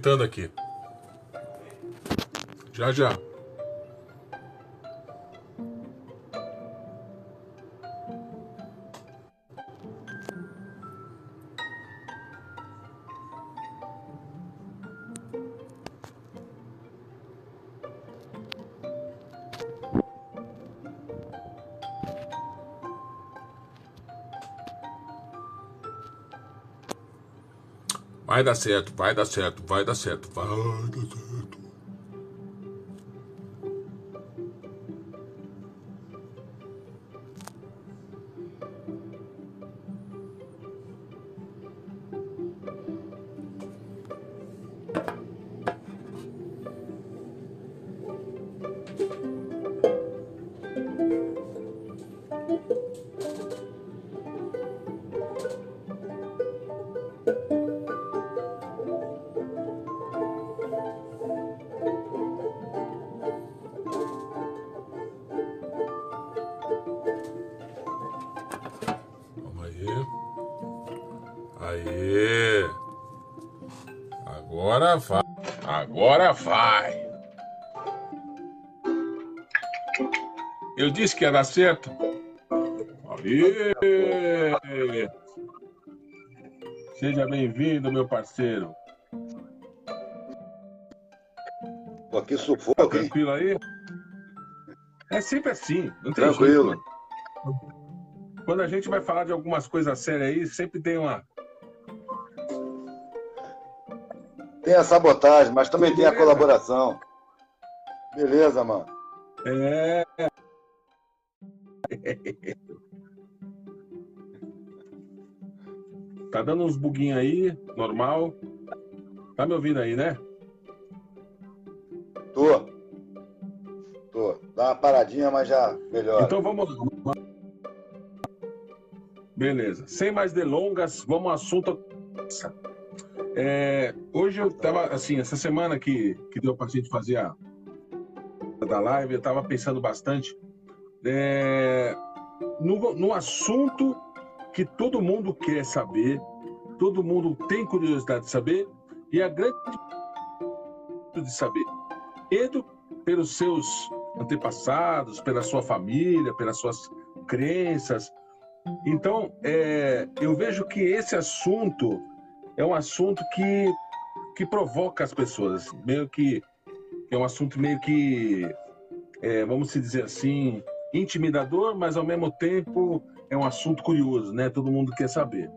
Oi. Tentando aqui. Já já. Vai dar certo, vai dar certo, vai dar certo, vai dar certo. Vai. Eu disse que ia dar certo. Aê! Seja bem-vindo, meu parceiro. Pô, que sufoco, hein? Tranquilo aí? É sempre assim, não tem Tranquilo. jeito. Quando a gente vai falar de algumas coisas sérias aí, sempre tem uma. Tem a sabotagem, mas também tem a colaboração. Beleza, mano. É. Tá dando uns buguinhos aí, normal. Tá me ouvindo aí, né? Tô. Tô. Dá uma paradinha, mas já melhora. Então vamos. Beleza. Sem mais delongas, vamos ao assunto. É, hoje eu tava, assim, essa semana que, que deu pra gente fazer a da live, eu tava pensando bastante é, no, no assunto que todo mundo quer saber, todo mundo tem curiosidade de saber, e a grande de saber. Edo, pelos seus antepassados, pela sua família, pelas suas crenças. Então, é, eu vejo que esse assunto é um assunto que, que provoca as pessoas, meio que é um assunto meio que, é, vamos dizer assim, intimidador, mas ao mesmo tempo é um assunto curioso, né? Todo mundo quer saber.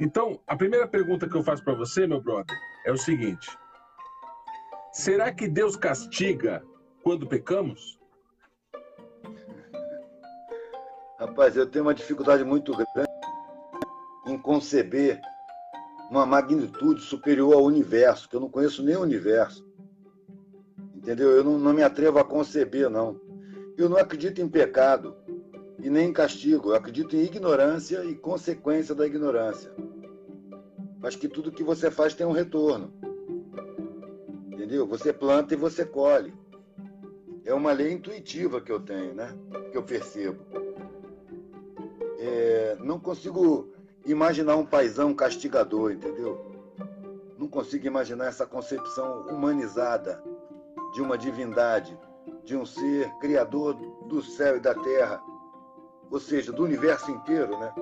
Então, a primeira pergunta que eu faço para você, meu brother, é o seguinte: será que Deus castiga quando pecamos? Rapaz, eu tenho uma dificuldade muito grande em conceber uma magnitude superior ao universo, que eu não conheço nem o universo. Entendeu? Eu não, não me atrevo a conceber, não. Eu não acredito em pecado e nem em castigo. Eu acredito em ignorância e consequência da ignorância. Mas que tudo que você faz tem um retorno. Entendeu? Você planta e você colhe. É uma lei intuitiva que eu tenho, né? Que eu percebo. É, não consigo imaginar um paisão castigador, entendeu? Não consigo imaginar essa concepção humanizada de uma divindade, de um ser criador do céu e da terra, ou seja, do universo inteiro, né?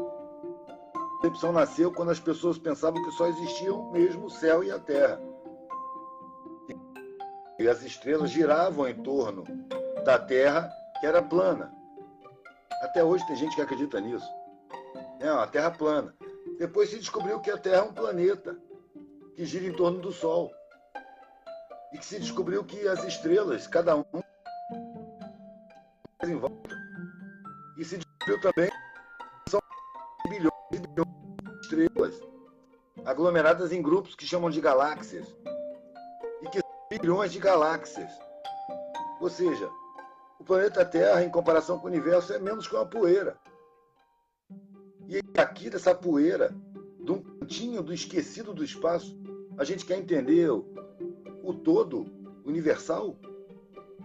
A concepção nasceu quando as pessoas pensavam que só existiam mesmo o céu e a terra. E as estrelas giravam em torno da terra, que era plana. Até hoje tem gente que acredita nisso. É uma terra plana. Depois se descobriu que a Terra é um planeta que gira em torno do Sol. E que se descobriu que as estrelas, cada um, em volta. E se descobriu também que são bilhões e bilhões de estrelas aglomeradas em grupos que chamam de galáxias. E que são bilhões de galáxias. Ou seja, o planeta Terra, em comparação com o universo, é menos que uma poeira. E aqui, dessa poeira, de um cantinho do esquecido do espaço, a gente quer entender o, todo universal.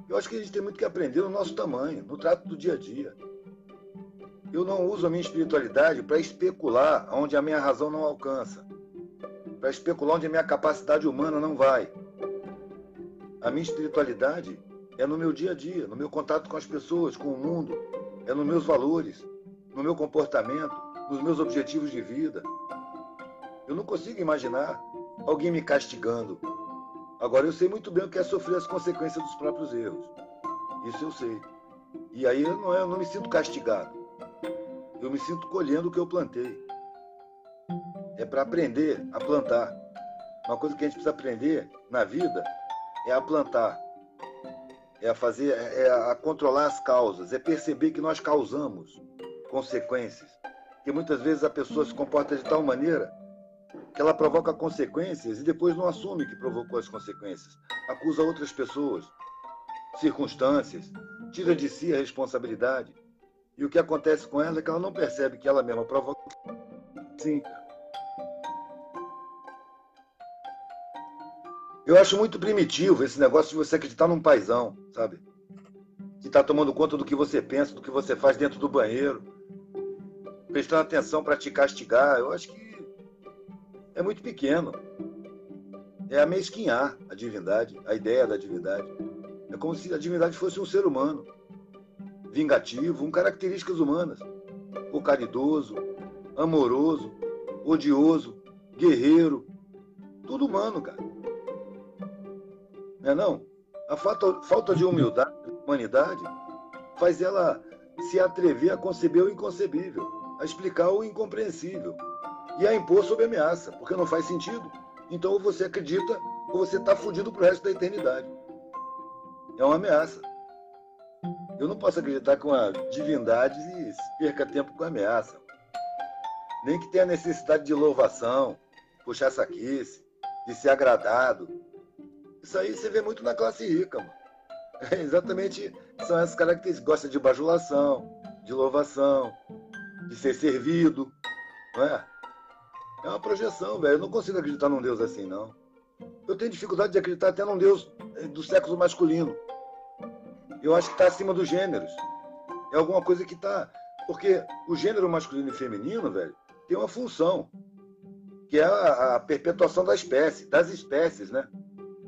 Eu acho que a gente tem muito que aprender no nosso tamanho, no trato do dia a dia. Eu não uso a minha espiritualidade para especular onde a minha razão não alcança. para especular onde a minha capacidade humana não vai. A minha espiritualidade é no meu dia a dia, no meu contato com as pessoas, com o mundo, é nos meus valores, no meu comportamento, nos meus objetivos de vida. Eu não consigo imaginar alguém me castigando. Agora, eu sei muito bem o que é sofrer as consequências dos próprios erros. Isso eu sei. E aí eu não, eu não me sinto castigado. Eu me sinto colhendo o que eu plantei. É para aprender a plantar. Uma coisa que a gente precisa aprender na vida é a plantar. É a fazer, é a controlar as causas, é perceber que nós causamos consequências. Que muitas vezes a pessoa se comporta de tal maneira que ela provoca consequências e depois não assume que provocou as consequências. Acusa outras pessoas, circunstâncias, tira de si a responsabilidade. E o que acontece com ela é que ela não percebe que ela mesma provoca. Sim. Eu acho muito primitivo esse negócio de você acreditar num paizão, sabe? Que está tomando conta do que você pensa, do que você faz dentro do banheiro, prestando atenção para te castigar. Eu acho que é muito pequeno. É amesquinhar a divindade, a ideia da divindade. É como se a divindade fosse um ser humano, vingativo, com características humanas. O caridoso, amoroso, odioso, guerreiro. Tudo humano, cara. Não é não? A falta, falta de humildade, de humanidade, faz ela se atrever a conceber o inconcebível, a explicar o incompreensível e a impor sob ameaça, porque não faz sentido. Então ou você acredita ou você está fudido pro resto da eternidade. É uma ameaça. Eu não posso acreditar que uma divindade perca tempo com ameaça. Nem que tenha necessidade de louvação, puxar saquice, de ser agradado. Isso aí você vê muito na classe rica, mano. É exatamente são essas características. Gosta de bajulação, de louvação, de ser servido, não é? É uma projeção, velho. Eu não consigo acreditar num Deus assim, não. Eu tenho dificuldade de acreditar até num Deus eh, do sexo masculino. Eu acho que está acima dos gêneros. É alguma coisa que está. Porque o gênero masculino e feminino, velho, tem uma função, que é a, a perpetuação da espécie, das espécies, né?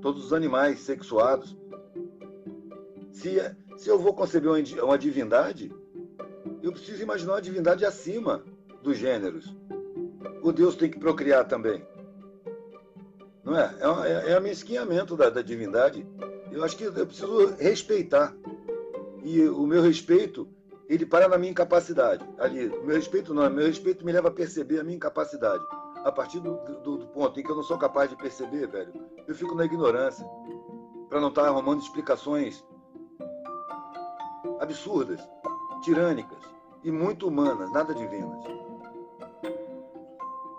Todos os animais sexuados. Se, se eu vou conceber uma, uma divindade, eu preciso imaginar uma divindade acima dos gêneros o Deus tem que procriar também. Não é? É, é, é mesquinhamento da, da divindade. Eu acho que eu preciso respeitar. E o meu respeito, ele para na minha incapacidade. Ali, o meu respeito não, meu respeito me leva a perceber a minha incapacidade. A partir do, do, do ponto em que eu não sou capaz de perceber, velho, eu fico na ignorância. Para não estar tá arrumando explicações absurdas, tirânicas e muito humanas, nada divinas.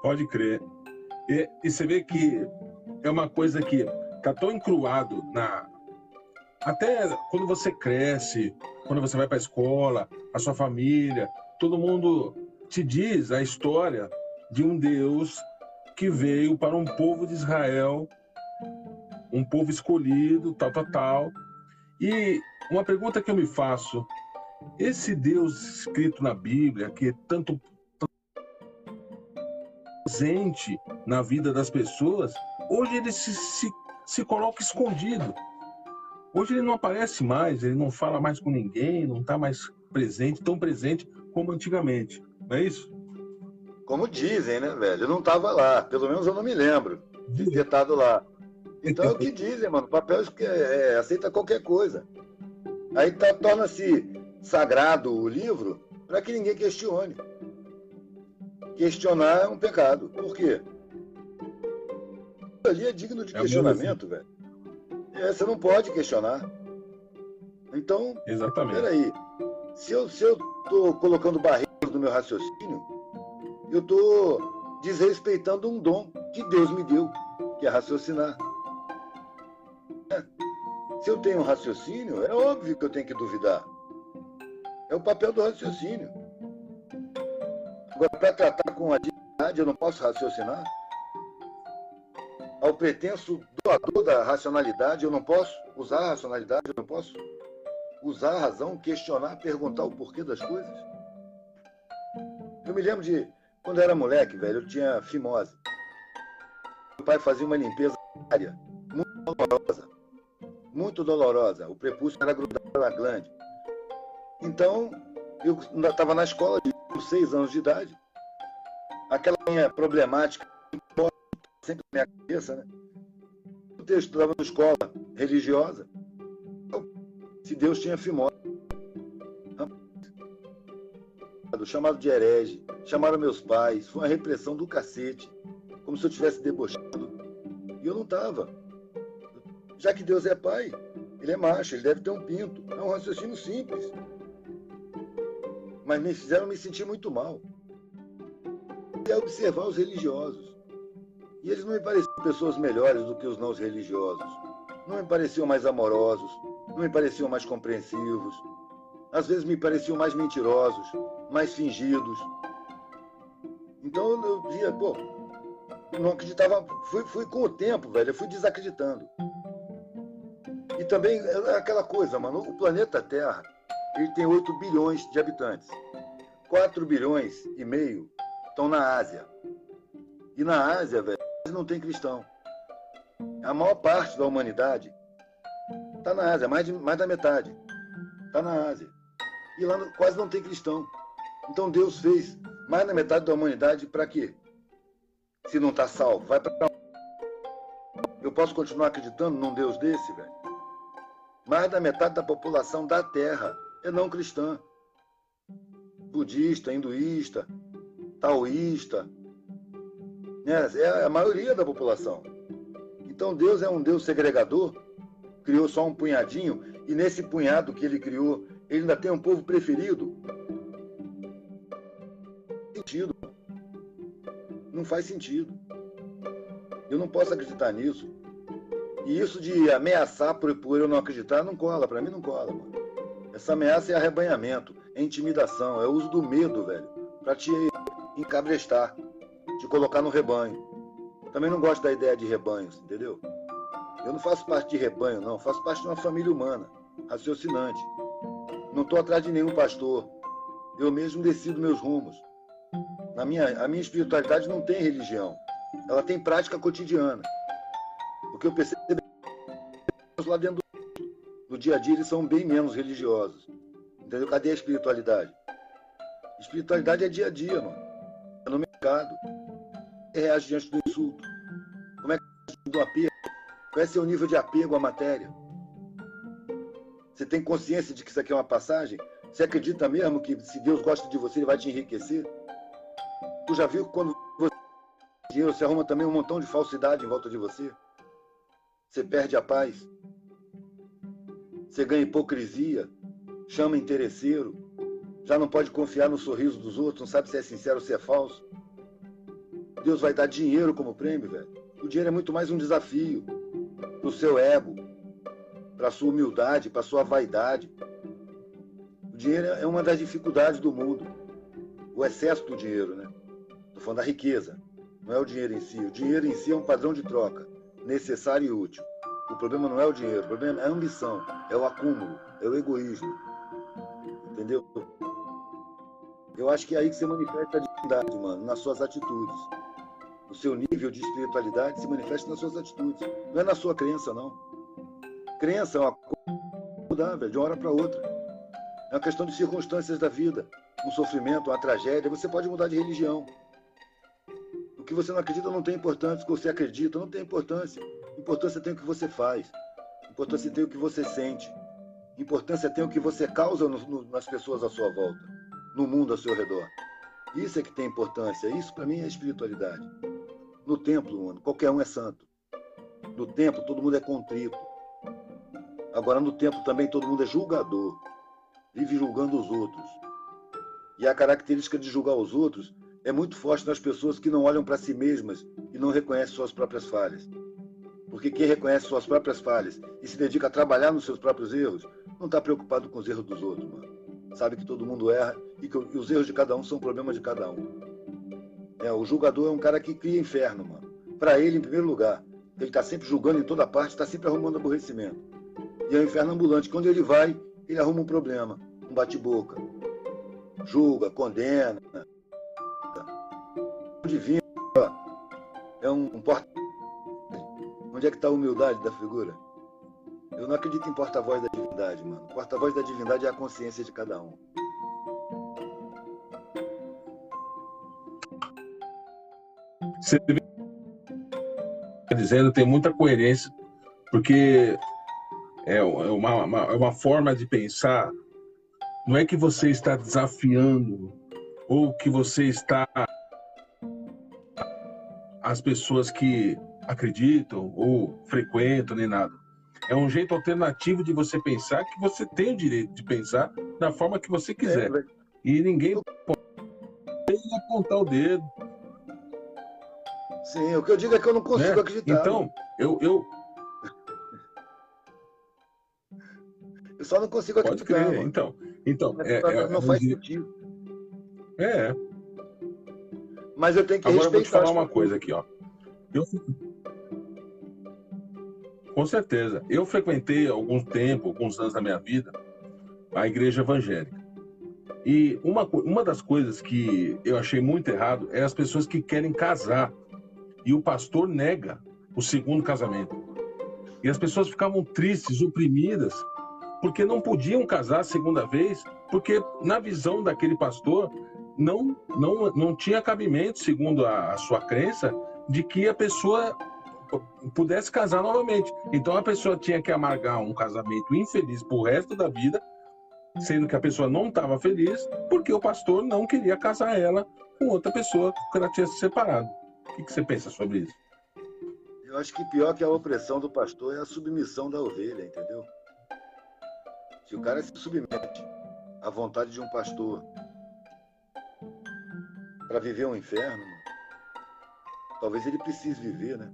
Pode crer. E, e você vê que é uma coisa que tá tão encruado na até quando você cresce, quando você vai para a escola, a sua família, todo mundo te diz a história de um Deus que veio para um povo de Israel, um povo escolhido, tal, tal, tal. E uma pergunta que eu me faço: esse Deus escrito na Bíblia, que tanto presente na vida das pessoas, hoje ele se, se, se coloca escondido. Hoje ele não aparece mais, ele não fala mais com ninguém, não está mais presente, tão presente como antigamente. Não é isso? Como dizem, né, velho? Eu não estava lá, pelo menos eu não me lembro de ter estado lá. Então é o que dizem, mano. O papel é, é, aceita qualquer coisa. Aí tá, torna-se sagrado o livro para que ninguém questione questionar é um pecado. Por quê? Ali é digno de é questionamento, velho. É, você não pode questionar. Então, Exatamente. peraí. Se eu estou se eu colocando barreiras no meu raciocínio, eu estou desrespeitando um dom que Deus me deu, que é raciocinar. É. Se eu tenho um raciocínio, é óbvio que eu tenho que duvidar. É o papel do raciocínio. Agora, para tratar com a dignidade, eu não posso raciocinar? Ao pretenso doador da racionalidade, eu não posso usar a racionalidade, eu não posso usar a razão, questionar, perguntar o porquê das coisas? Eu me lembro de quando eu era moleque, velho, eu tinha fimose. pai fazia uma limpeza área muito dolorosa. Muito dolorosa. O prepúcio era grudado na glande. Então, eu estava na escola de seis anos de idade. Aquela minha problemática sempre na minha cabeça, né? Eu estudava na escola religiosa. Se Deus tinha fimose. Chamado de herege, chamaram meus pais, foi uma repressão do cacete, como se eu tivesse debochado. E eu não estava. Já que Deus é pai, ele é macho, ele deve ter um pinto. É um raciocínio simples. Mas me fizeram me sentir muito mal. E é observar os religiosos. E eles não me pareciam pessoas melhores do que os não religiosos. Não me pareciam mais amorosos, não me pareciam mais compreensivos. Às vezes me pareciam mais mentirosos, mais fingidos. Então eu dizia, pô, não acreditava. Fui, fui com o tempo, velho, eu fui desacreditando. E também é aquela coisa, mano, o planeta Terra, ele tem 8 bilhões de habitantes. 4 bilhões e meio estão na Ásia. E na Ásia, velho, não tem cristão. A maior parte da humanidade está na Ásia, mais, de, mais da metade. Está na Ásia. E lá quase não tem cristão. Então Deus fez mais da metade da humanidade para quê? Se não está salvo, vai para Eu posso continuar acreditando num Deus desse, velho? Mais da metade da população da Terra é não cristã. Budista, hinduísta, taoísta. Né? É a maioria da população. Então Deus é um Deus segregador, criou só um punhadinho, e nesse punhado que ele criou, ele ainda tem um povo preferido. Sentido. Não faz sentido. Eu não posso acreditar nisso. E isso de ameaçar por, por eu não acreditar não cola, para mim não cola, mano. Essa ameaça é arrebanhamento, é intimidação, é o uso do medo, velho, para te encabrestar, te colocar no rebanho. Também não gosto da ideia de rebanhos, entendeu? Eu não faço parte de rebanho, não, faço parte de uma família humana, raciocinante. Não estou atrás de nenhum pastor. Eu mesmo decido meus rumos. Na minha, a minha espiritualidade não tem religião. Ela tem prática cotidiana. Porque eu percebo lá dentro do, dia a dia eles são bem menos religiosos. Entendeu? Cadê a espiritualidade? Espiritualidade é dia a dia, mano. É no mercado. Você reage diante do insulto. Como é que é do apego? Qual é seu nível de apego à matéria? Você tem consciência de que isso aqui é uma passagem? Você acredita mesmo que se Deus gosta de você, ele vai te enriquecer? Tu já viu quando você dinheiro, você arruma também um montão de falsidade em volta de você? Você perde a paz. Você ganha hipocrisia, chama interesseiro, já não pode confiar no sorriso dos outros, não sabe se é sincero ou se é falso. Deus vai dar dinheiro como prêmio, velho. O dinheiro é muito mais um desafio para o seu ego, para a sua humildade, para a sua vaidade. O dinheiro é uma das dificuldades do mundo. O excesso do dinheiro, né? Estou falando da riqueza. Não é o dinheiro em si. O dinheiro em si é um padrão de troca necessário e útil. O problema não é o dinheiro, o problema é a ambição, é o acúmulo, é o egoísmo. Entendeu? Eu acho que é aí que você manifesta a divindade, mano, nas suas atitudes. O seu nível de espiritualidade se manifesta nas suas atitudes. Não é na sua crença, não. Crença é uma coisa mudar, velho, de uma hora para outra. É uma questão de circunstâncias da vida. Um sofrimento, uma tragédia. Você pode mudar de religião que você não acredita não tem importância, o que você acredita não tem importância. Importância tem o que você faz. Importância tem o que você sente. Importância tem o que você causa no, no, nas pessoas à sua volta, no mundo ao seu redor. Isso é que tem importância. Isso para mim é espiritualidade. No templo, mano, qualquer um é santo. No templo todo mundo é contrito. Agora no templo também todo mundo é julgador. Vive julgando os outros. E a característica de julgar os outros é muito forte nas pessoas que não olham para si mesmas e não reconhecem suas próprias falhas. Porque quem reconhece suas próprias falhas e se dedica a trabalhar nos seus próprios erros, não está preocupado com os erros dos outros, mano. Sabe que todo mundo erra e que os erros de cada um são problemas de cada um. É, o julgador é um cara que cria inferno, mano. Para ele, em primeiro lugar. Ele está sempre julgando em toda parte, está sempre arrumando aborrecimento. E é o inferno ambulante. Quando ele vai, ele arruma um problema, um bate-boca. Julga, condena, divino é um, um porta Onde é que está a humildade da figura? Eu não acredito em porta-voz da divindade, mano. Porta-voz da divindade é a consciência de cada um. Você dizendo tem muita coerência, porque é uma, uma, é uma forma de pensar. Não é que você está desafiando ou que você está as pessoas que acreditam ou frequentam nem nada. É um jeito alternativo de você pensar que você tem o direito de pensar da forma que você quiser. É, e ninguém pode apontar o dedo. Sim, o que eu digo é que eu não consigo né? acreditar. Então, eu, eu. Eu só não consigo acreditar. Pode crer, mano. então. então é, é, não faz sentido. É. Mas eu tenho que Agora eu vou te falar uma coisa aqui, ó. Eu, com certeza. Eu frequentei algum tempo, alguns anos da minha vida, a igreja evangélica. E uma, uma das coisas que eu achei muito errado é as pessoas que querem casar e o pastor nega o segundo casamento. E as pessoas ficavam tristes, oprimidas, porque não podiam casar a segunda vez, porque na visão daquele pastor não não, não tinha cabimento, segundo a, a sua crença, de que a pessoa pudesse casar novamente. Então a pessoa tinha que amargar um casamento infeliz pro resto da vida, sendo que a pessoa não estava feliz, porque o pastor não queria casar ela com outra pessoa que ela tinha se separado. O que, que você pensa sobre isso? Eu acho que pior que a opressão do pastor é a submissão da ovelha, entendeu? Se o cara se submete à vontade de um pastor para viver um inferno, talvez ele precise viver, né?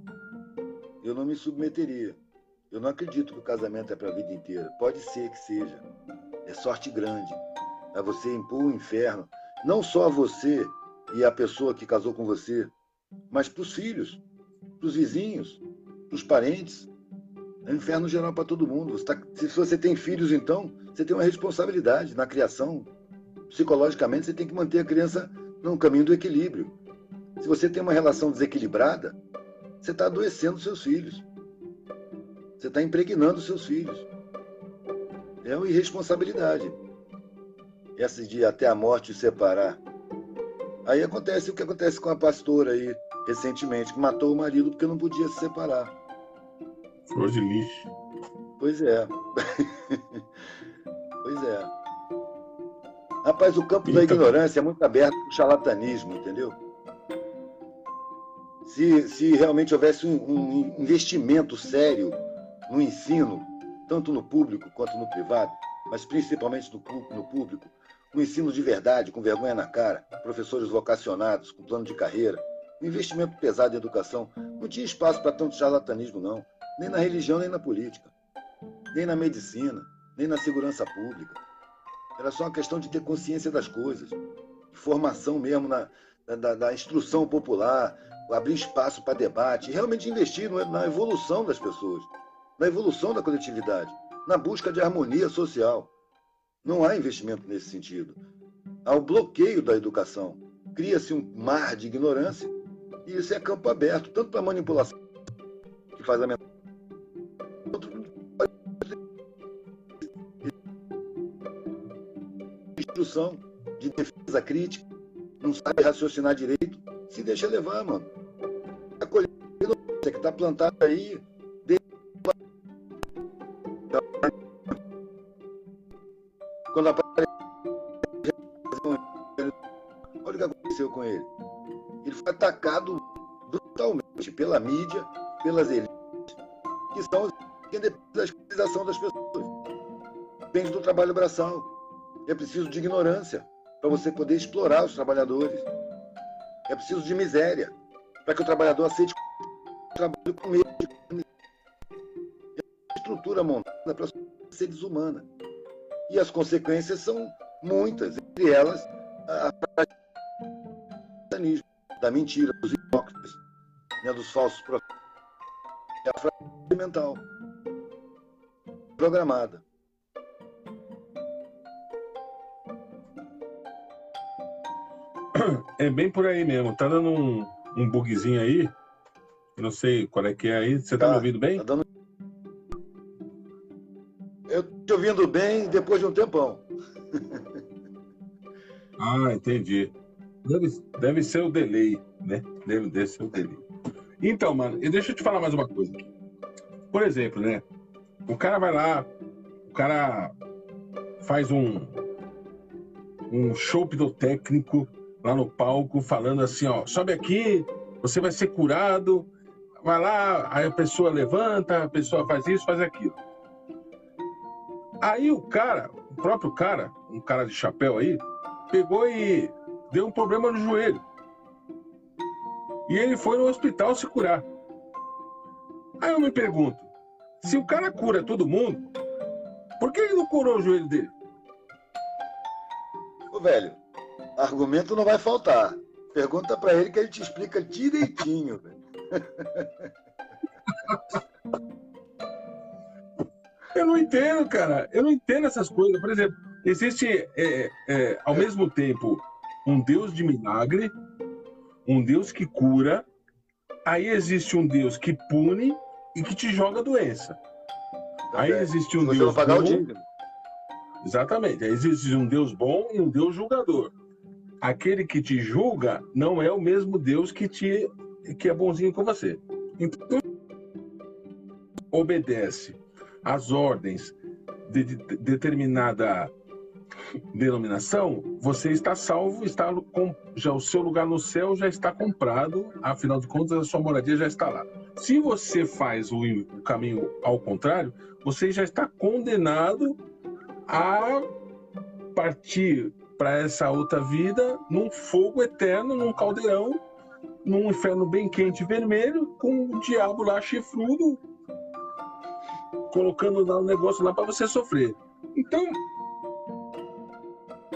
Eu não me submeteria. Eu não acredito que o casamento é para a vida inteira. Pode ser que seja. É sorte grande. É você impor o inferno, não só a você e a pessoa que casou com você, mas para os filhos, para os vizinhos, para os parentes. É um inferno geral para todo mundo. Você tá, se você tem filhos, então, você tem uma responsabilidade na criação. Psicologicamente, você tem que manter a criança no caminho do equilíbrio. Se você tem uma relação desequilibrada, você está adoecendo seus filhos. Você está impregnando seus filhos. É uma irresponsabilidade. Essa de até a morte separar. Aí acontece o que acontece com a pastora aí, recentemente, que matou o marido porque não podia se separar. Flor de lixo. Pois é. pois é. Rapaz, o campo da ignorância é muito aberto para o charlatanismo, entendeu? Se, se realmente houvesse um, um investimento sério no ensino, tanto no público quanto no privado, mas principalmente no, no público, um ensino de verdade, com vergonha na cara, professores vocacionados, com plano de carreira, um investimento pesado em educação, não tinha espaço para tanto charlatanismo, não, nem na religião, nem na política, nem na medicina, nem na segurança pública. Era só uma questão de ter consciência das coisas, de formação mesmo na, da, da instrução popular, abrir espaço para debate, realmente investir na evolução das pessoas, na evolução da coletividade, na busca de harmonia social. Não há investimento nesse sentido. Há o bloqueio da educação. Cria-se um mar de ignorância e isso é campo aberto, tanto para manipulação, que faz a instrução de defesa crítica, não sabe raciocinar direito, se deixa levar, mano. A colheita que está plantada aí. Quando aparece. Olha o que aconteceu com ele. Ele foi atacado brutalmente pela mídia, pelas elites, que são quem depende da escravização das pessoas. Depende do trabalho braçal. É preciso de ignorância para você poder explorar os trabalhadores. É preciso de miséria para que o trabalhador aceite o trabalho com medo é estrutura montada para ser desumana. E as consequências são muitas, entre elas a fragilismo, da mentira, dos hipócritas, né, dos falsos profetas, é a fragilidade mental programada. É bem por aí mesmo. Tá dando um, um bugzinho aí. Não sei qual é que é aí. Você está tá me ouvindo bem? Tá dando... Eu te ouvindo bem depois de um tempão. ah, entendi. Deve, deve ser o delay, né? Deve, deve ser o delay. Então, mano, e deixa eu te falar mais uma coisa. Por exemplo, né? O cara vai lá, o cara faz um, um show pirotécnico lá no palco, falando assim, ó, sobe aqui, você vai ser curado, vai lá, aí a pessoa levanta, a pessoa faz isso, faz aquilo. Aí o cara, o próprio cara, um cara de chapéu aí, pegou e deu um problema no joelho. E ele foi no hospital se curar. Aí eu me pergunto, se o cara cura todo mundo, por que ele não curou o joelho dele? Ô, velho, argumento não vai faltar. Pergunta para ele que ele te explica direitinho. Eu não entendo, cara. Eu não entendo essas coisas. Por exemplo, existe, é, é, ao mesmo tempo, um Deus de milagre, um Deus que cura, aí existe um Deus que pune e que te joga doença. Tá aí existe um Deus pagar bom. O Exatamente. Aí existe um Deus bom e um Deus julgador. Aquele que te julga não é o mesmo Deus que te que é bonzinho com você. Então, obedece às ordens de, de, de determinada denominação, você está salvo, está com, já o seu lugar no céu já está comprado, afinal de contas a sua moradia já está lá. Se você faz o, o caminho ao contrário, você já está condenado a partir para essa outra vida num fogo eterno, num caldeirão, num inferno bem quente vermelho, com o diabo lá chifrudo, colocando lá um negócio lá para você sofrer. Então,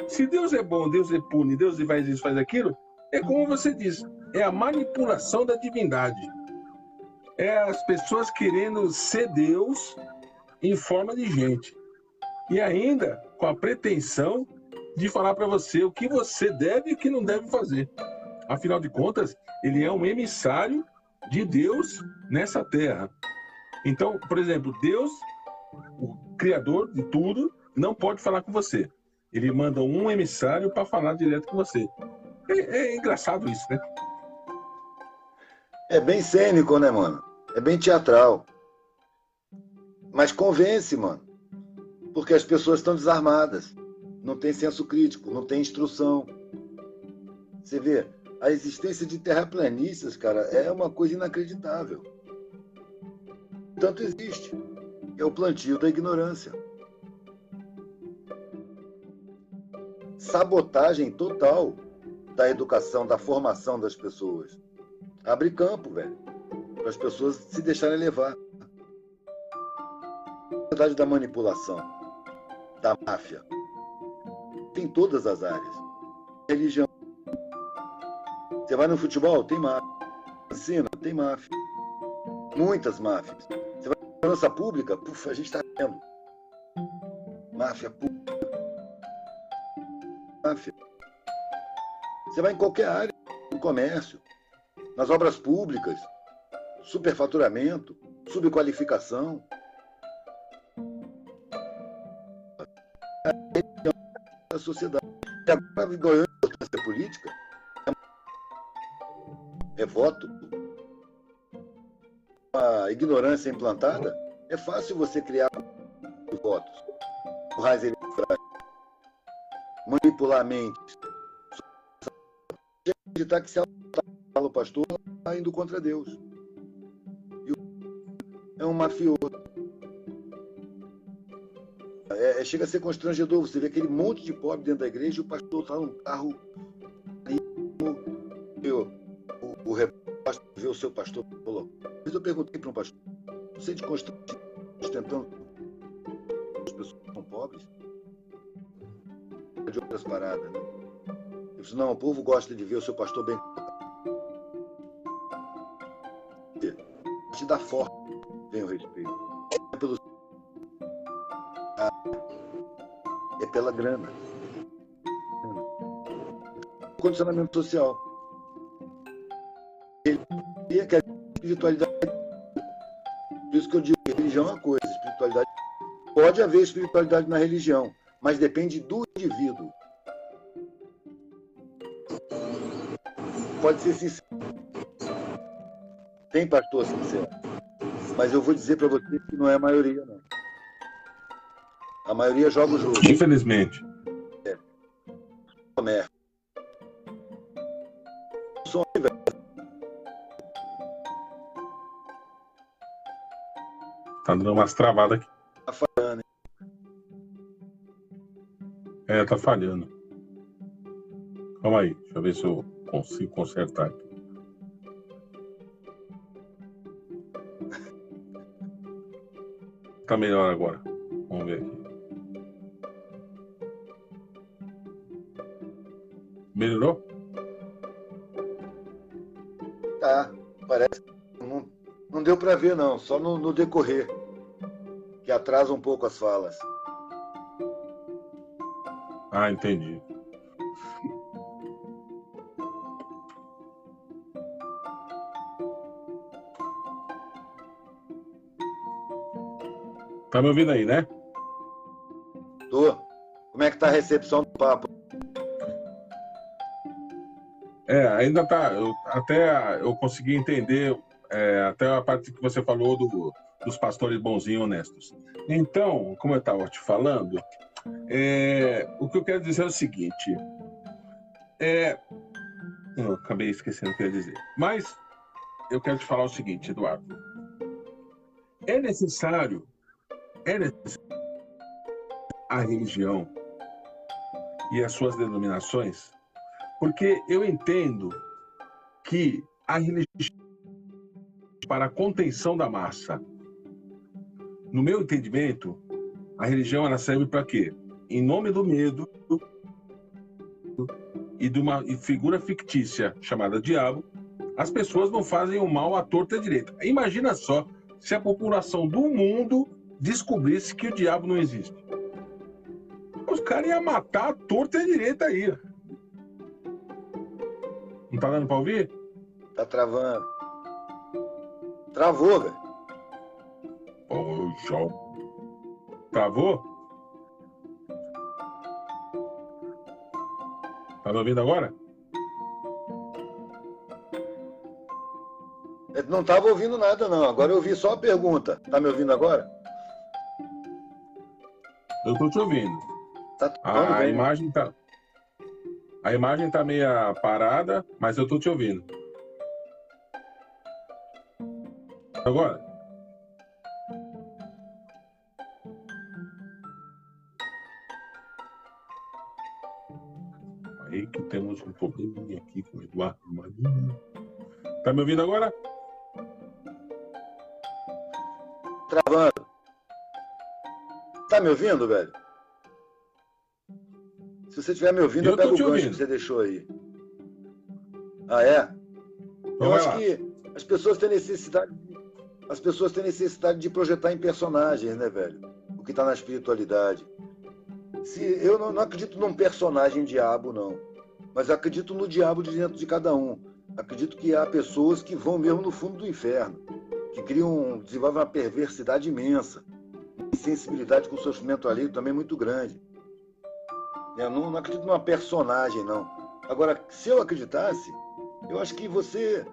se Deus é bom, Deus é pune, Deus faz isso, faz aquilo, é como você diz, é a manipulação da divindade. É as pessoas querendo ser Deus em forma de gente. E ainda com a pretensão de falar para você o que você deve e o que não deve fazer. Afinal de contas, ele é um emissário de Deus nessa terra. Então, por exemplo, Deus, o criador de tudo, não pode falar com você. Ele manda um emissário para falar direto com você. É, é, engraçado isso, né? É bem cênico, né, mano? É bem teatral. Mas convence, mano. Porque as pessoas estão desarmadas. Não tem senso crítico, não tem instrução. Você vê, a existência de terraplanistas, cara, é uma coisa inacreditável. Tanto existe. É o plantio da ignorância. sabotagem total da educação, da formação das pessoas. Abre campo, velho, para as pessoas se deixarem levar. A verdade da manipulação, da máfia, tem todas as áreas. Religião. Você vai no futebol, tem máfia. Ensina, tem máfia. Muitas máfias. Você vai na segurança pública, puf, a gente está vendo. Máfia pública máfia. Você vai em qualquer área, no comércio, nas obras públicas, superfaturamento, subqualificação. A sociedade. E agora ganhou importância política é voto. A ignorância implantada, é fácil você criar votos. Manipular mentes. Acreditar que se fala o pastor, está indo contra Deus. é um mafioso. É, chega a ser constrangedor. Você vê aquele monte de pobre dentro da igreja e o pastor está num carro. Aí, o, o, o repórter vê o seu pastor falou. Eu perguntei para um pastor: você de constrangedor tentando as pessoas são pobres? de outras paradas. Né? Eu disse, não, o povo gosta de ver o seu pastor bem te dá forte pela grana. Condicionamento social. Ele queria que a espiritualidade. Por isso que eu digo religião é uma coisa, espiritualidade. Pode haver espiritualidade na religião, mas depende do indivíduo. Pode ser sincero. Tem pastor sincero. Mas eu vou dizer para você que não é a maioria, não. A maioria joga o jogo. Infelizmente. É. Comércio. Tá dando umas travadas aqui. Tá falhando. É, tá falhando. Calma aí, deixa eu ver se eu consigo consertar aqui. Tá melhor agora. Vamos ver aqui. Melhorou? Tá, parece. Não, não deu para ver, não, só no, no decorrer, que atrasa um pouco as falas. Ah, entendi. Tá me ouvindo aí, né? Tô. Como é que tá a recepção do papo? É, ainda tá. Eu, até eu consegui entender é, até a parte que você falou do, dos pastores bonzinhos e honestos. Então, como eu estava te falando, é, o que eu quero dizer é o seguinte. É, eu acabei esquecendo o que eu ia dizer. Mas eu quero te falar o seguinte, Eduardo. É necessário é a religião e as suas denominações, porque eu entendo que a religião para a contenção da massa. No meu entendimento, a religião ela serve para quê? Em nome do medo e de uma figura fictícia chamada diabo, as pessoas não fazem o mal à torta e à direita. Imagina só se a população do mundo descobrisse que o diabo não existe. Os caras iam matar a torta e a direita aí. Não tá dando pra ouvir? Tá travando. Travou, velho. Oh, já. Travou? Tá me ouvindo agora? Eu não tava ouvindo nada, não. Agora eu ouvi só a pergunta. Tá me ouvindo agora? Eu tô te ouvindo. Tá a, a imagem tá. A imagem tá meia parada, mas eu tô te ouvindo. Agora? Aí que temos um probleminha aqui com o Eduardo Marinho. Tá me ouvindo agora? Travando. Tá me ouvindo, velho? Se você estiver me ouvindo, eu, eu pego o gancho ouvindo. que você deixou aí. Ah, é? Então eu acho lá. que as pessoas têm necessidade. As pessoas têm necessidade de projetar em personagens, né, velho? O que está na espiritualidade. Se, eu não, não acredito num personagem diabo, não. Mas acredito no diabo de dentro de cada um. Acredito que há pessoas que vão mesmo no fundo do inferno, que criam, desenvolvem uma perversidade imensa sensibilidade com o sofrimento ali também muito grande. Eu não, não acredito numa personagem, não. Agora, se eu acreditasse, eu acho que você,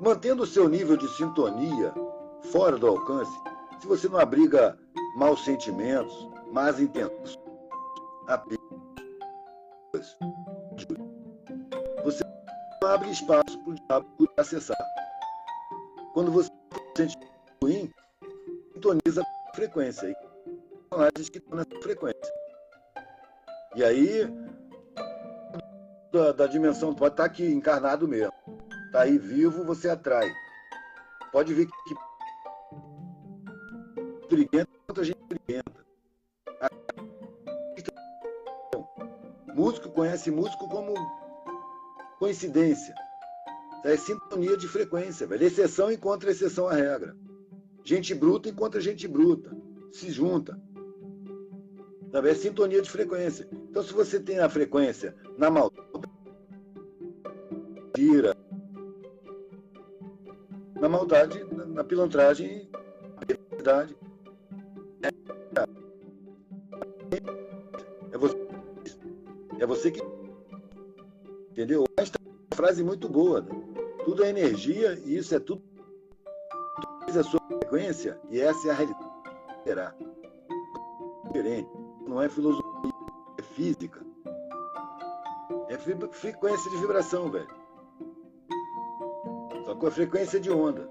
mantendo o seu nível de sintonia fora do alcance, se você não abriga maus sentimentos, más intenções, você não abre espaço para o diabo acessar. Quando você se sente ruim, sintoniza frequência. E personagens que estão nessa frequência. E aí, da, da dimensão, pode estar aqui encarnado mesmo. Está aí vivo, você atrai. Pode ver que briguenta outra gente briguenta. Músico conhece músico como coincidência. É sintonia de frequência, velho. Exceção encontra exceção à regra. Gente bruta encontra gente bruta, se junta. É sintonia de frequência. Então, se você tem a frequência na maldade, tira, maldade, na, na pilantragem, na perversidade. É você, é você que. Entendeu? Esta é uma frase muito boa. Né? Tudo é energia e isso é tudo. Tudo é a sua frequência e essa é a realidade. Será. Diferente. Não é filosofia, é física. É frequência de vibração, velho. Só com a frequência de onda.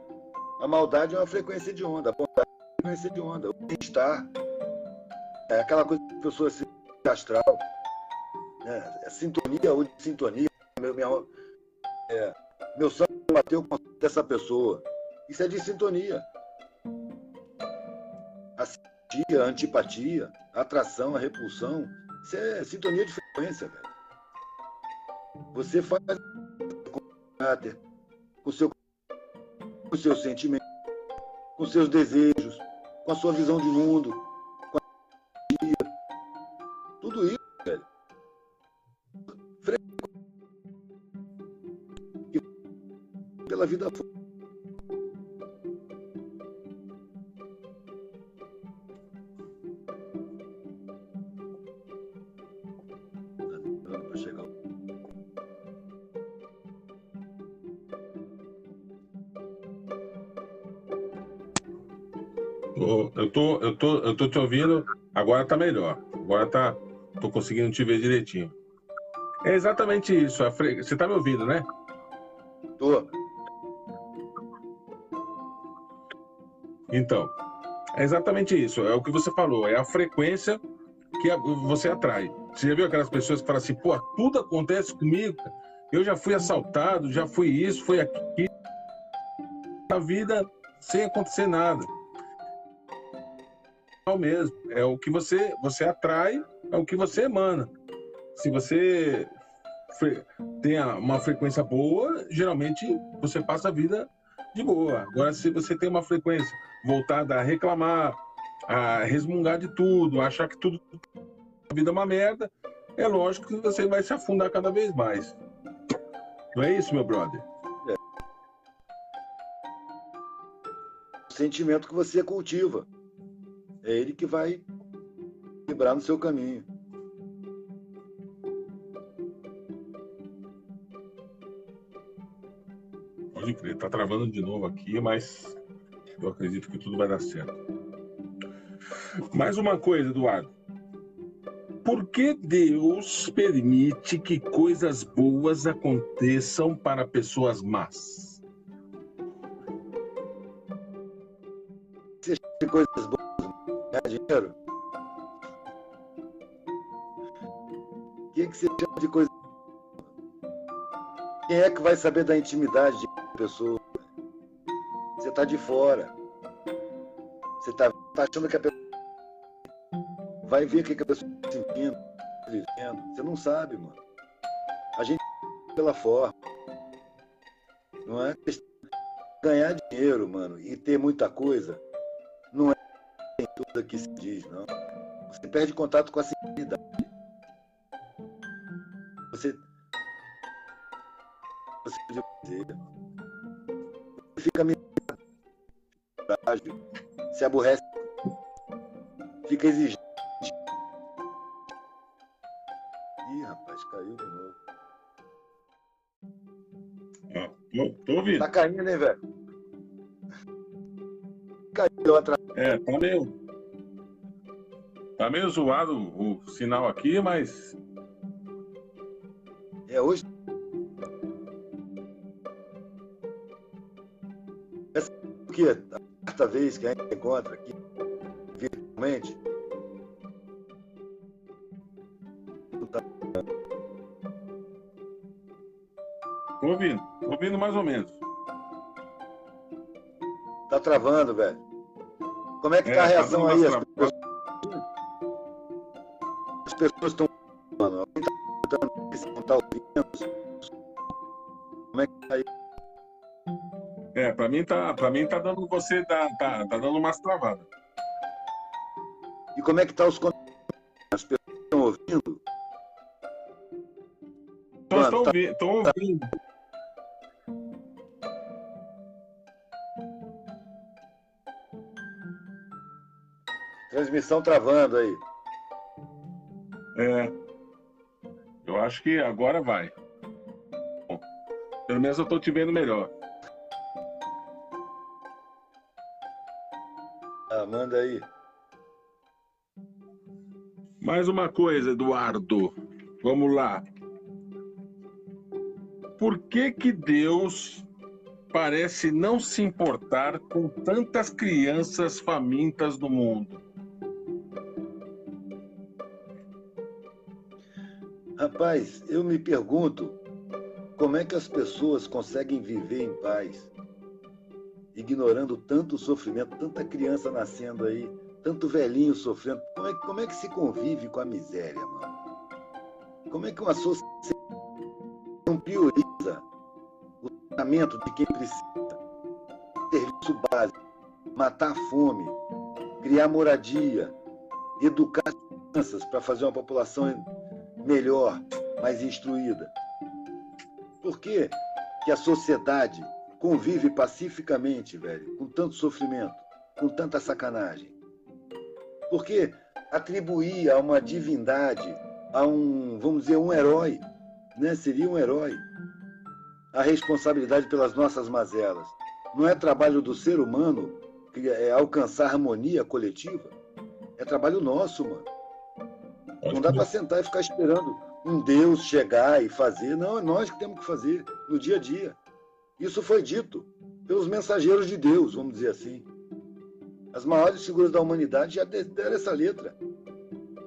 A maldade é uma frequência de onda. A bondade é uma frequência de onda. O bem-estar é aquela coisa que a pessoa se astral. Né? É sintonia ou sintonia. Meu, minha, é, meu sangue bateu com dessa pessoa. Isso é de sintonia. Antipatia, atração, a repulsão. Isso é sintonia de frequência, velho. Você faz com o caráter, com seu, com seus sentimentos, com seus desejos, com a sua visão de mundo, com a. Tudo isso, velho. Pela vida fora. Eu tô, eu tô, eu tô te ouvindo, agora tá melhor. Agora tá, tô conseguindo te ver direitinho. É exatamente isso. Fre... Você tá me ouvindo, né? Tô. Então, é exatamente isso. É o que você falou. É a frequência que você atrai. Você já viu aquelas pessoas que falam assim, pô, tudo acontece comigo. Eu já fui assaltado, já fui isso, foi aqui. A vida sem acontecer nada mesmo. É o que você, você atrai, é o que você emana. Se você tem uma frequência boa, geralmente você passa a vida de boa. Agora, se você tem uma frequência voltada a reclamar, a resmungar de tudo, a achar que tudo vida é uma merda, é lógico que você vai se afundar cada vez mais. Não é isso, meu brother? É. O sentimento que você cultiva. É ele que vai vibrar no seu caminho. Pode crer, tá travando de novo aqui, mas eu acredito que tudo vai dar certo. Mais uma coisa, Eduardo. Por que Deus permite que coisas boas aconteçam para pessoas más? Coisas boas ganhar dinheiro? O que, que você chama de coisa? Quem é que vai saber da intimidade de uma pessoa? Você está de fora. Você está tá achando que a pessoa vai ver o que, que a pessoa está sentindo, vivendo. Você não sabe, mano. A gente pela forma. Não é? Ganhar dinheiro, mano, e ter muita coisa, não é tudo aqui se diz, não. Você perde contato com a sinceridade. Você. Você dizer. Você fica frágil, se aborrece, fica exigente. Ouvindo. Tá caindo, hein, velho? Caiu atrás. É, tá meio. Tá meio zoado o sinal aqui, mas. É hoje. Essa aqui é a quarta vez que a gente encontra aqui, virtualmente. Tô ouvindo, tô ouvindo mais ou menos. Tá travando, velho. Como é que está é, a reação aí? As pessoas, as pessoas estão. Mano, alguém está perguntando não está ouvindo. Como é que está aí? É, para mim tá, para mim tá dando você tá, tá, tá dando umas travadas. E como é que tá os As pessoas estão ouvindo? Estou ouvindo, ouvindo. Transmissão travando aí. É. Eu acho que agora vai. Bom, pelo menos eu estou te vendo melhor. Ah, manda aí. Mais uma coisa, Eduardo. Vamos lá. Por que que Deus parece não se importar com tantas crianças famintas no mundo? Rapaz, eu me pergunto como é que as pessoas conseguem viver em paz, ignorando tanto sofrimento, tanta criança nascendo aí, tanto velhinho sofrendo. Como é, como é que se convive com a miséria, mano? Como é que uma sociedade não prioriza o tratamento de quem precisa, serviço básico, matar a fome, criar moradia, educar as crianças para fazer uma população melhor, mais instruída? Por que, que a sociedade convive pacificamente, velho, com tanto sofrimento, com tanta sacanagem? Por que atribuir a uma divindade, a um, vamos dizer, um herói, né? Seria um herói, a responsabilidade pelas nossas mazelas. Não é trabalho do ser humano é alcançar harmonia coletiva? É trabalho nosso, mano. Não dá para sentar e ficar esperando um Deus chegar e fazer. Não, é nós que temos que fazer no dia a dia. Isso foi dito pelos mensageiros de Deus, vamos dizer assim. As maiores figuras da humanidade já deram essa letra.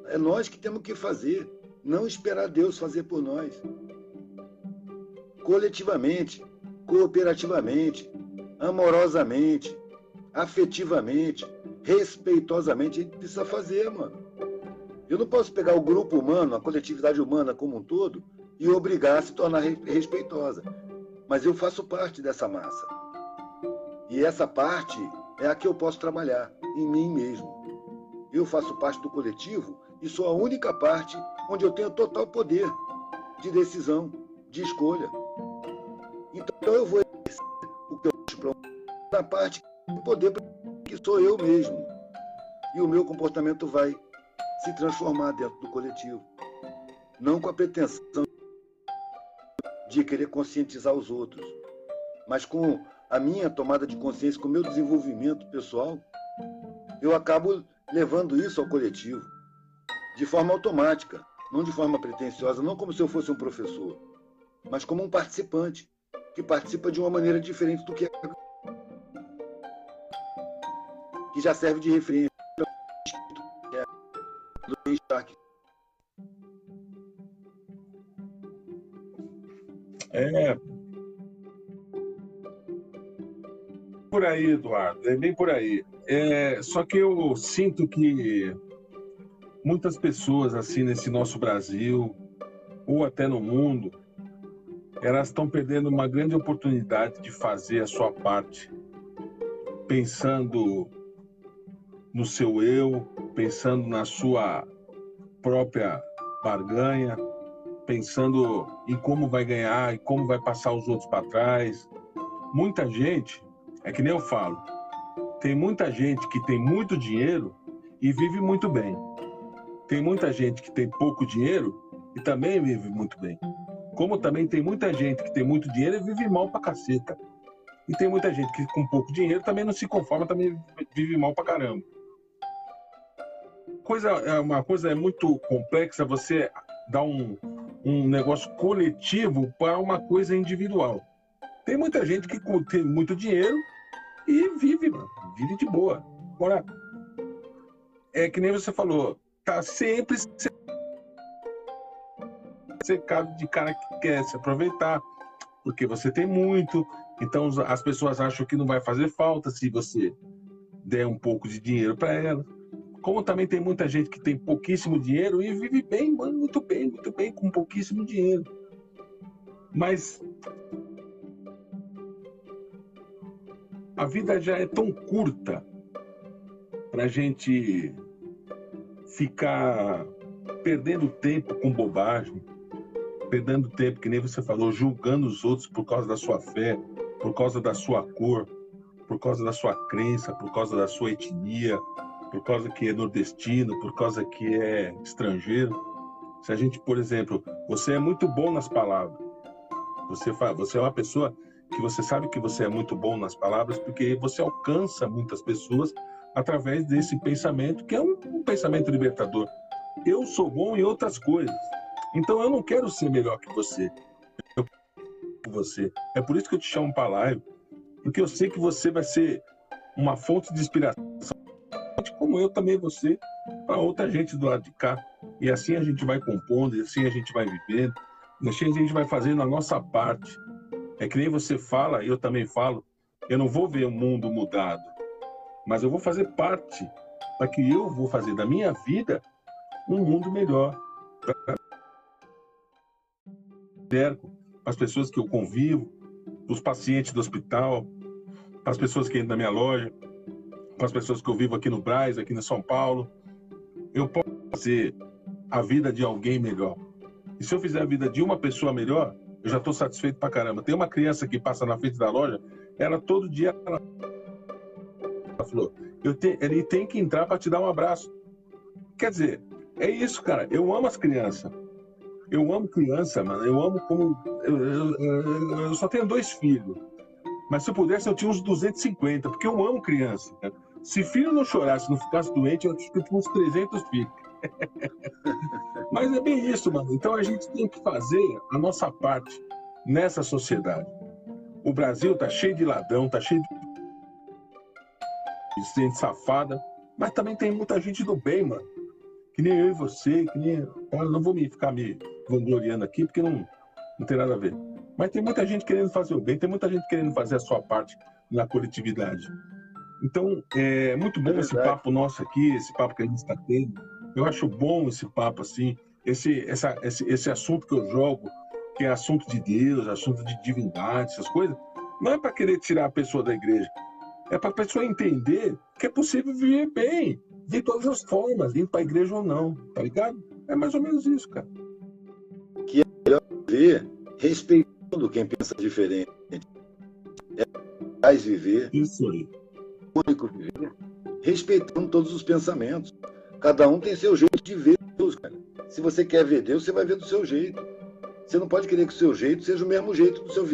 É nós que temos que fazer, não esperar Deus fazer por nós. Coletivamente, cooperativamente, amorosamente, afetivamente, respeitosamente, a gente precisa fazer, mano. Eu não posso pegar o grupo humano, a coletividade humana como um todo, e obrigar a se tornar respeitosa. Mas eu faço parte dessa massa. E essa parte é a que eu posso trabalhar, em mim mesmo. Eu faço parte do coletivo e sou a única parte onde eu tenho total poder de decisão, de escolha. Então eu vou exercer o que eu acho na parte do poder que sou eu mesmo. E o meu comportamento vai se transformar dentro do coletivo. Não com a pretensão de querer conscientizar os outros, mas com a minha tomada de consciência, com o meu desenvolvimento pessoal, eu acabo levando isso ao coletivo, de forma automática, não de forma pretensiosa, não como se eu fosse um professor, mas como um participante, que participa de uma maneira diferente do que é, que já serve de referência do Stark. É. Por aí, Eduardo, é bem por aí. É, só que eu sinto que muitas pessoas, assim, nesse nosso Brasil, ou até no mundo, elas estão perdendo uma grande oportunidade de fazer a sua parte, pensando no seu eu, pensando na sua própria barganha, pensando em como vai ganhar e como vai passar os outros para trás. Muita gente, é que nem eu falo, tem muita gente que tem muito dinheiro e vive muito bem. Tem muita gente que tem pouco dinheiro e também vive muito bem. Como também tem muita gente que tem muito dinheiro e vive mal pra caceta. E tem muita gente que com pouco dinheiro também não se conforma, também vive mal pra caramba coisa, é uma coisa é muito complexa você dar um, um negócio coletivo para uma coisa individual. Tem muita gente que tem muito dinheiro e vive, mano, vive de boa. Agora, é que nem você falou, tá sempre cercado de cara que quer se aproveitar, porque você tem muito, então as pessoas acham que não vai fazer falta se você der um pouco de dinheiro para elas. Como também tem muita gente que tem pouquíssimo dinheiro e vive bem, muito bem, muito bem, com pouquíssimo dinheiro. Mas a vida já é tão curta para a gente ficar perdendo tempo com bobagem, perdendo tempo, que nem você falou, julgando os outros por causa da sua fé, por causa da sua cor, por causa da sua crença, por causa da sua etnia, por causa que é nordestino, por causa que é estrangeiro. Se a gente, por exemplo, você é muito bom nas palavras. Você fala, você é uma pessoa que você sabe que você é muito bom nas palavras porque você alcança muitas pessoas através desse pensamento que é um, um pensamento libertador. Eu sou bom em outras coisas. Então eu não quero ser melhor que você. Eu que você. É por isso que eu te chamo para live, porque eu sei que você vai ser uma fonte de inspiração, como eu também você, para outra gente do lado de cá. E assim a gente vai compondo, e assim a gente vai vivendo, e assim a gente vai fazendo a nossa parte. É que nem você fala, eu também falo, eu não vou ver o mundo mudado, mas eu vou fazer parte para que eu vou fazer da minha vida um mundo melhor. Cerco as pessoas que eu convivo, os pacientes do hospital, as pessoas que entram na minha loja, para as pessoas que eu vivo aqui no Braz, aqui em São Paulo. Eu posso fazer a vida de alguém melhor. E se eu fizer a vida de uma pessoa melhor, eu já estou satisfeito pra caramba. Tem uma criança que passa na frente da loja, ela todo dia ela, falou, eu te, ele tem que entrar para te dar um abraço. Quer dizer, é isso, cara. Eu amo as crianças. Eu amo criança, mano. Eu amo como. Eu, eu, eu, só tenho dois filhos. Mas se eu pudesse, eu tinha uns 250, porque eu amo criança. Se filho não chorasse, não ficasse doente, eu tinha uns 300 filhos. Mas é bem isso, mano. Então a gente tem que fazer a nossa parte nessa sociedade. O Brasil tá cheio de ladrão, tá cheio de gente safada, mas também tem muita gente do bem, mano que nem eu e você, que nem. Não vou me ficar me vangloriando aqui, porque não, não tem nada a ver. Mas tem muita gente querendo fazer o bem, tem muita gente querendo fazer a sua parte na coletividade. Então, é muito bom é esse papo nosso aqui, esse papo que a gente está tendo. Eu acho bom esse papo, assim, esse, essa, esse, esse assunto que eu jogo, que é assunto de Deus, assunto de divindade, essas coisas. Não é para querer tirar a pessoa da igreja, é para a pessoa entender que é possível viver bem, de todas as formas, indo para a igreja ou não, tá ligado? É mais ou menos isso, cara. Que é melhor viver respeitando quem pensa diferente. É mais viver. Isso aí. Único. Respeitando todos os pensamentos. Cada um tem seu jeito de ver Deus, cara. Se você quer ver Deus, você vai ver do seu jeito. Você não pode querer que o seu jeito seja o mesmo jeito do seu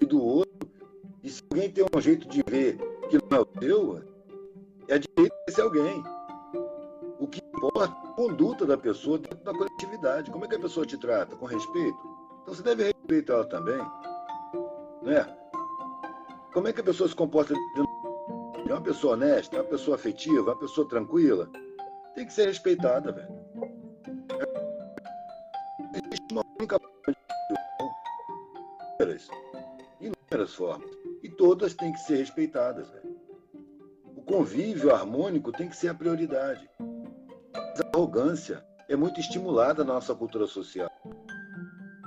e do outro. E se alguém tem um jeito de ver que não é o seu, é direito desse alguém. O que importa é a conduta da pessoa dentro da coletividade. Como é que a pessoa te trata? Com respeito? Então você deve respeitar ela também. Né? Como é que a pessoa se comporta? É uma pessoa honesta, é uma pessoa afetiva, é uma pessoa tranquila. Tem que ser respeitada, velho. Existe uma única inúmeras, inúmeras formas. E todas têm que ser respeitadas, velho convívio harmônico tem que ser a prioridade. A arrogância é muito estimulada na nossa cultura social.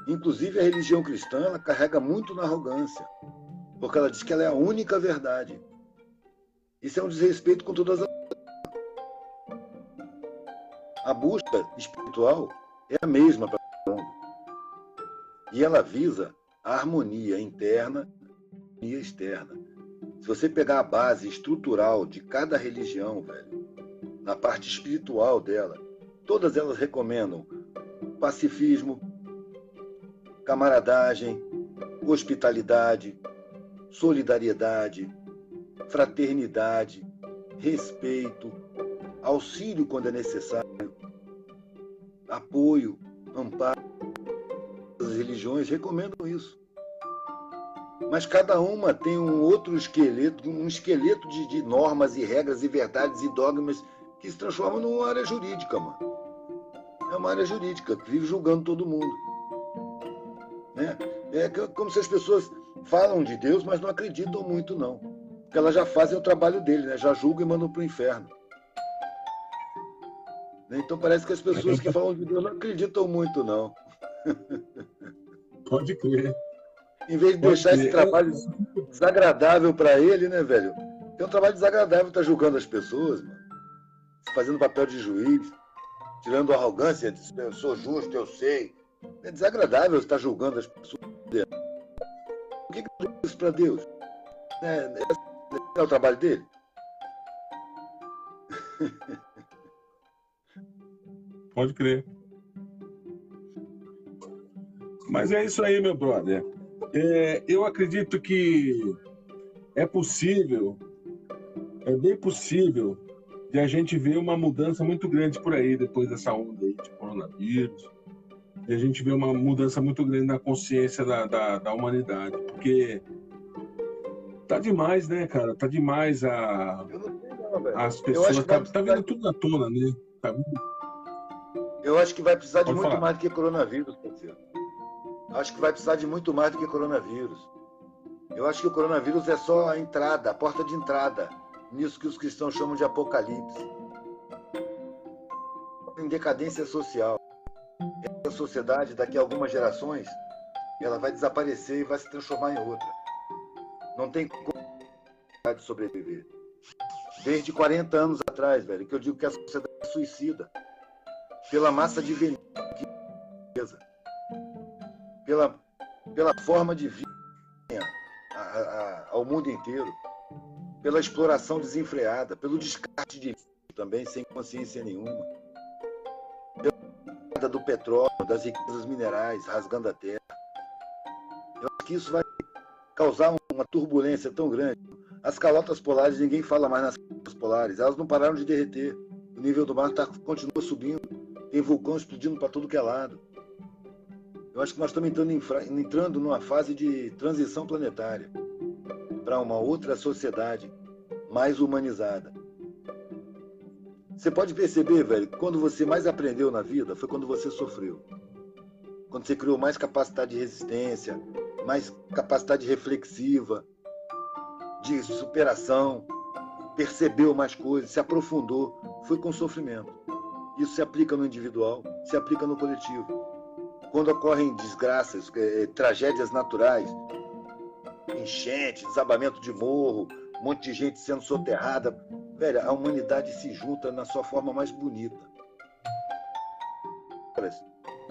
Inclusive, a religião cristã carrega muito na arrogância, porque ela diz que ela é a única verdade. Isso é um desrespeito com todas as. A busca espiritual é a mesma para todo mundo. E ela visa a harmonia interna e externa. Se você pegar a base estrutural de cada religião, velho, na parte espiritual dela, todas elas recomendam pacifismo, camaradagem, hospitalidade, solidariedade, fraternidade, respeito, auxílio quando é necessário, apoio, amparo. As religiões recomendam isso mas cada uma tem um outro esqueleto, um esqueleto de, de, normas e regras e verdades e dogmas que se transformam numa área jurídica, mano. É uma área jurídica que vive julgando todo mundo. Né? É como se as pessoas falam de Deus, mas não acreditam muito, não. Porque elas já fazem o trabalho dele, né? já julgam e mandam para o inferno. Né? Então parece que as pessoas que falam de Deus não acreditam muito, não. Pode crer. Em vez de deixar esse trabalho desagradável para ele, né, velho? Tem um trabalho desagradável estar tá julgando as pessoas, mano. Fazendo papel de juiz, tirando arrogância, eu sou justo, eu sei. É desagradável estar julgando as pessoas. O que, que é isso para Deus? É, é, o trabalho dele? Pode crer. Mas é isso aí, meu brother. É, eu acredito que é possível, é bem possível de a gente ver uma mudança muito grande por aí depois dessa onda aí de coronavírus. E a gente vê uma mudança muito grande na consciência da, da, da humanidade. Porque tá demais, né, cara? Tá demais a. Eu não sei não, velho. As pessoas. Tá, tá vindo tudo na tona, né? Tá Eu acho que vai precisar de Pode muito falar. mais do que coronavírus, parceiro. Acho que vai precisar de muito mais do que coronavírus. Eu acho que o coronavírus é só a entrada, a porta de entrada, nisso que os cristãos chamam de apocalipse. Em decadência social. Essa sociedade, daqui a algumas gerações, ela vai desaparecer e vai se transformar em outra. Não tem como de sobreviver. Desde 40 anos atrás, velho, que eu digo que a sociedade é suicida. Pela massa de veneno, pela, pela forma de vida a, a, ao mundo inteiro, pela exploração desenfreada, pelo descarte de também sem consciência nenhuma, pela do petróleo, das riquezas minerais rasgando a terra. Eu acho que isso vai causar uma turbulência tão grande. As calotas polares, ninguém fala mais nas calotas polares, elas não pararam de derreter. O nível do mar tá, continua subindo, tem vulcão explodindo para tudo que é lado. Eu acho que nós estamos entrando, em, entrando numa fase de transição planetária para uma outra sociedade mais humanizada. Você pode perceber, velho, quando você mais aprendeu na vida foi quando você sofreu. Quando você criou mais capacidade de resistência, mais capacidade reflexiva, de superação, percebeu mais coisas, se aprofundou, foi com sofrimento. Isso se aplica no individual, se aplica no coletivo quando ocorrem desgraças, é, tragédias naturais, enchente, desabamento de morro, um monte de gente sendo soterrada, velho, a humanidade se junta na sua forma mais bonita.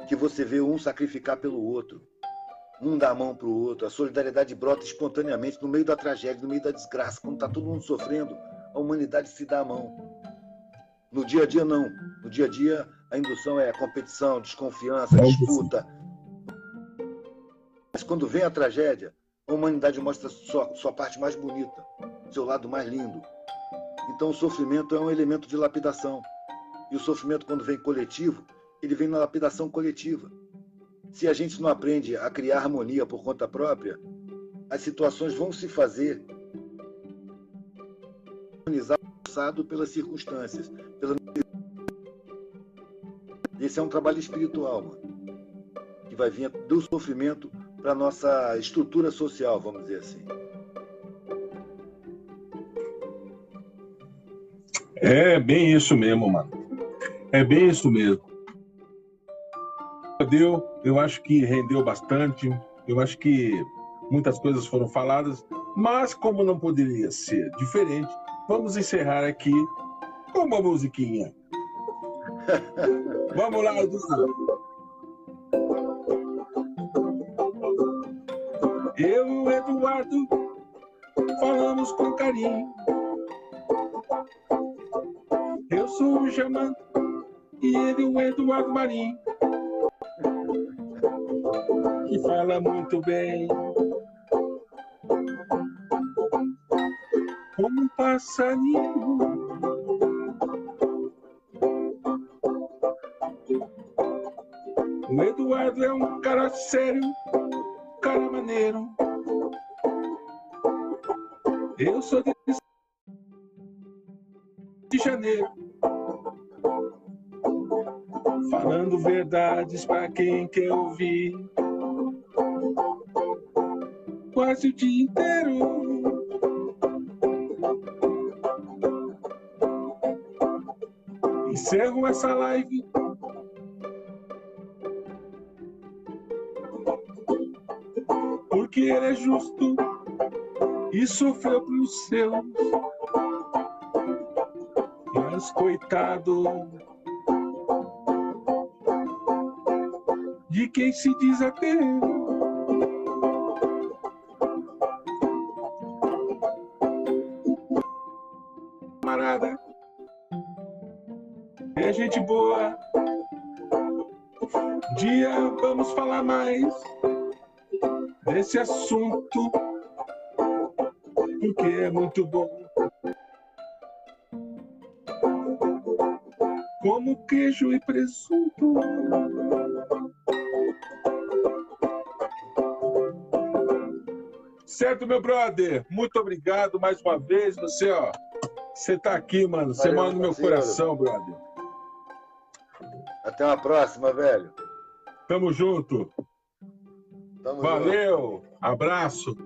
Que você vê um sacrificar pelo outro, um dá a mão para o outro, a solidariedade brota espontaneamente no meio da tragédia, no meio da desgraça, quando está todo mundo sofrendo, a humanidade se dá a mão. No dia a dia, não. No dia a dia, a indução é competição, desconfiança, disputa. Mas quando vem a tragédia, a humanidade mostra sua, sua parte mais bonita, seu lado mais lindo. Então o sofrimento é um elemento de lapidação. E o sofrimento, quando vem coletivo, ele vem na lapidação coletiva. Se a gente não aprende a criar harmonia por conta própria, as situações vão se fazer harmonizado pelas circunstâncias, pela esse é um trabalho espiritual, mano, que vai vir do sofrimento para nossa estrutura social, vamos dizer assim. É bem isso mesmo, mano. É bem isso mesmo. Deu, eu acho que rendeu bastante. Eu acho que muitas coisas foram faladas, mas como não poderia ser diferente, vamos encerrar aqui com uma musiquinha. Vamos lá, Edu. Eu e o Eduardo falamos com carinho. Eu sou o Jamã e ele o Eduardo Marinho. Que fala muito bem. Como um passarinho O Eduardo é um cara sério, cara maneiro. Eu sou de, de janeiro. Falando verdades para quem quer ouvir. Quase o dia inteiro. Encerro essa live porque ele é justo e sofreu pelos seus. Mas coitado de quem se diz ateu. Gente boa. Um dia vamos falar mais desse assunto, porque é muito bom. Como queijo e presunto. Certo, meu brother? Muito obrigado mais uma vez. Você, ó, você tá aqui, mano. Você mora no meu parceiro. coração, brother. Até uma próxima, velho. Tamo junto. Tamo Valeu. Junto. Abraço.